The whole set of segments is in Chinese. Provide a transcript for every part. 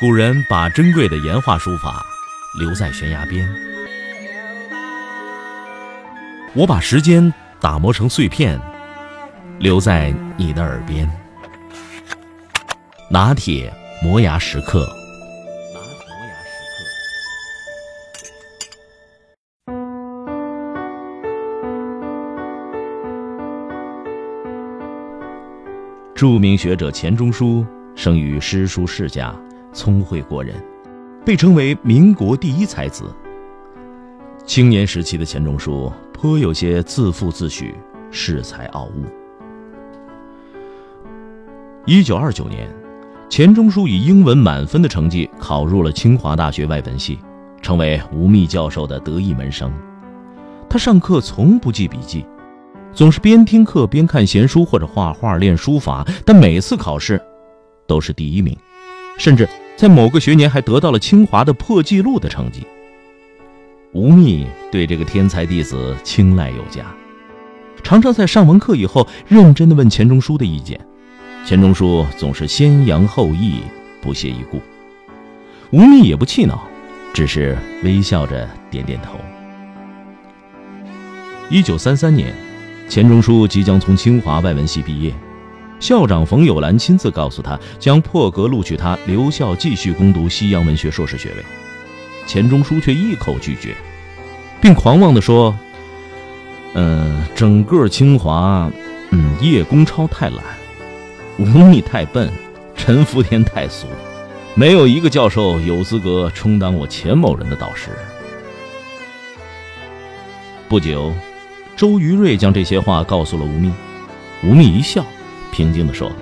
古人把珍贵的岩画书法留在悬崖边，我把时间打磨成碎片，留在你的耳边。拿铁磨牙时刻。著名学者钱钟书生于诗书世家。聪慧过人，被称为民国第一才子。青年时期的钱钟书颇有些自负自诩、恃才傲物。一九二九年，钱钟书以英文满分的成绩考入了清华大学外文系，成为吴宓教授的得意门生。他上课从不记笔记，总是边听课边看闲书或者画画练书法，但每次考试都是第一名。甚至在某个学年还得到了清华的破纪录的成绩。吴宓对这个天才弟子青睐有加，常常在上完课以后认真地问钱钟书的意见，钱钟书总是先扬后抑，不屑一顾。吴宓也不气恼，只是微笑着点点头。一九三三年，钱钟书即将从清华外文系毕业。校长冯友兰亲自告诉他，将破格录取他留校继续攻读西洋文学硕士学位。钱钟书却一口拒绝，并狂妄地说：“嗯，整个清华，嗯，叶公超太懒，吴宓太笨，陈福田太俗，没有一个教授有资格充当我钱某人的导师。”不久，周瑜瑞将这些话告诉了吴宓，吴宓一笑。平静地说：“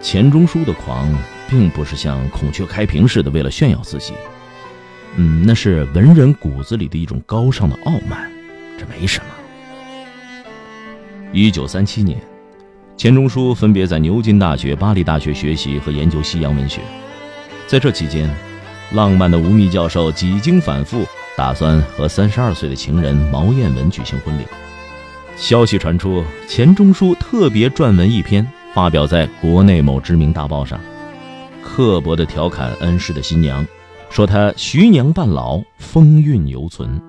钱钟书的狂，并不是像孔雀开屏似的为了炫耀自己，嗯，那是文人骨子里的一种高尚的傲慢，这没什么。”一九三七年，钱钟书分别在牛津大学、巴黎大学学习和研究西洋文学，在这期间，浪漫的吴宓教授几经反复，打算和三十二岁的情人毛彦文举行婚礼。消息传出，钱钟书特别撰文一篇，发表在国内某知名大报上，刻薄地调侃恩师的新娘，说她徐娘半老，风韵犹存，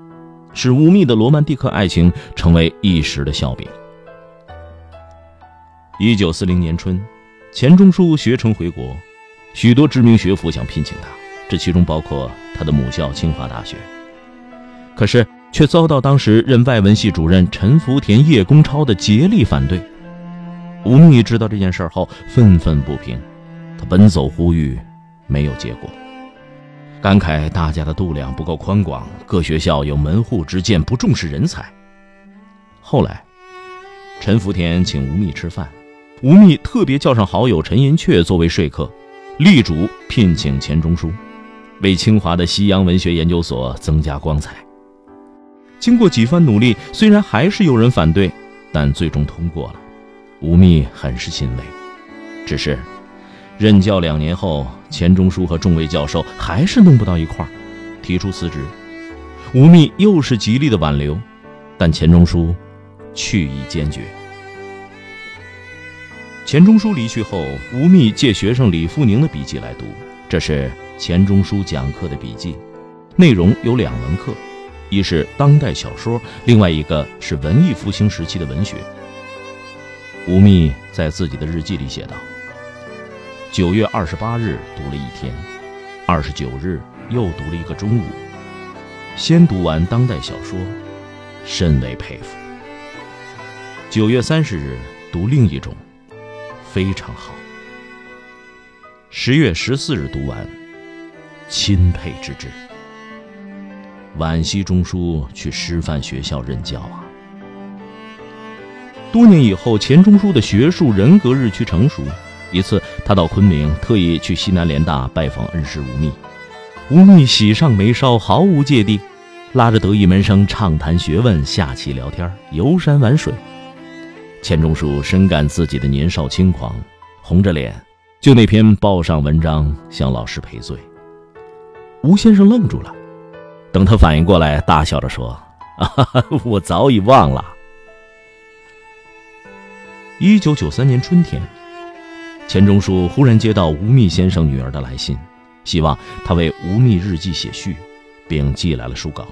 使吴宓的罗曼蒂克爱情成为一时的笑柄。一九四零年春，钱钟书学成回国，许多知名学府想聘请他，这其中包括他的母校清华大学，可是。却遭到当时任外文系主任陈福田、叶公超的竭力反对。吴宓知道这件事后，愤愤不平，他奔走呼吁，没有结果，感慨大家的度量不够宽广，各学校有门户之见，不重视人才。后来，陈福田请吴宓吃饭，吴宓特别叫上好友陈寅恪作为说客，力主聘请钱钟书，为清华的西洋文学研究所增加光彩。经过几番努力，虽然还是有人反对，但最终通过了。吴宓很是欣慰，只是任教两年后，钱钟书和众位教授还是弄不到一块儿，提出辞职。吴宓又是极力的挽留，但钱钟书去意坚决。钱钟书离去后，吴宓借学生李富宁的笔记来读，这是钱钟书讲课的笔记，内容有两门课。一是当代小说，另外一个是文艺复兴时期的文学。吴宓在自己的日记里写道：“九月二十八日读了一天，二十九日又读了一个中午。先读完当代小说，甚为佩服。九月三十日读另一种，非常好。十月十四日读完，钦佩之至。”惋惜钟书去师范学校任教啊！多年以后，钱钟书的学术人格日趋成熟。一次，他到昆明，特意去西南联大拜访恩师吴宓。吴宓喜上眉梢，毫无芥蒂，拉着得意门生畅谈学问，下棋聊天，游山玩水。钱钟书深感自己的年少轻狂，红着脸，就那篇报上文章向老师赔罪。吴先生愣住了。等他反应过来，大笑着说：“啊，我早已忘了。”一九九三年春天，钱钟书忽然接到吴宓先生女儿的来信，希望他为《吴宓日记》写序，并寄来了书稿。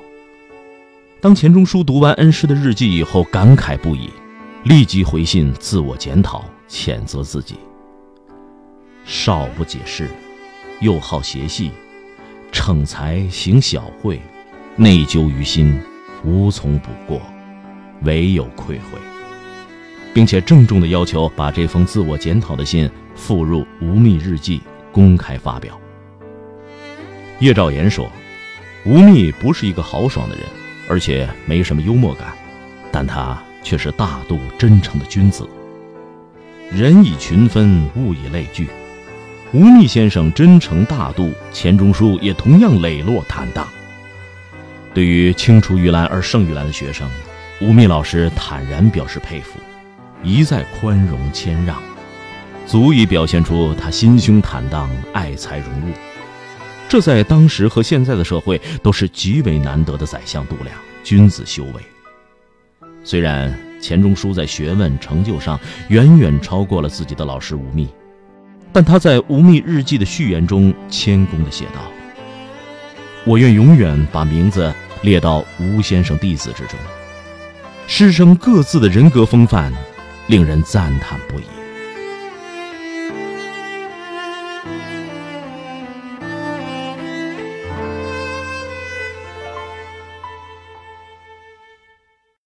当钱钟书读完恩师的日记以后，感慨不已，立即回信自我检讨，谴责自己：少不解释，又好邪戏，逞才行小惠，内疚于心，无从补过，唯有愧悔。并且郑重地要求把这封自我检讨的信附入《吴宓日记》，公开发表。叶兆言说：“吴宓不是一个豪爽的人，而且没什么幽默感，但他却是大度真诚的君子。人以群分，物以类聚。吴宓先生真诚大度，钱钟书也同样磊落坦荡。对于青出于蓝而胜于蓝的学生，吴宓老师坦然表示佩服。”一再宽容谦让，足以表现出他心胸坦荡、爱才容物。这在当时和现在的社会都是极为难得的宰相度量、君子修为。虽然钱钟书在学问成就上远远超过了自己的老师吴宓，但他在《吴宓日记》的序言中谦恭地写道：“我愿永远把名字列到吴先生弟子之中。师生各自的人格风范。”令人赞叹不已。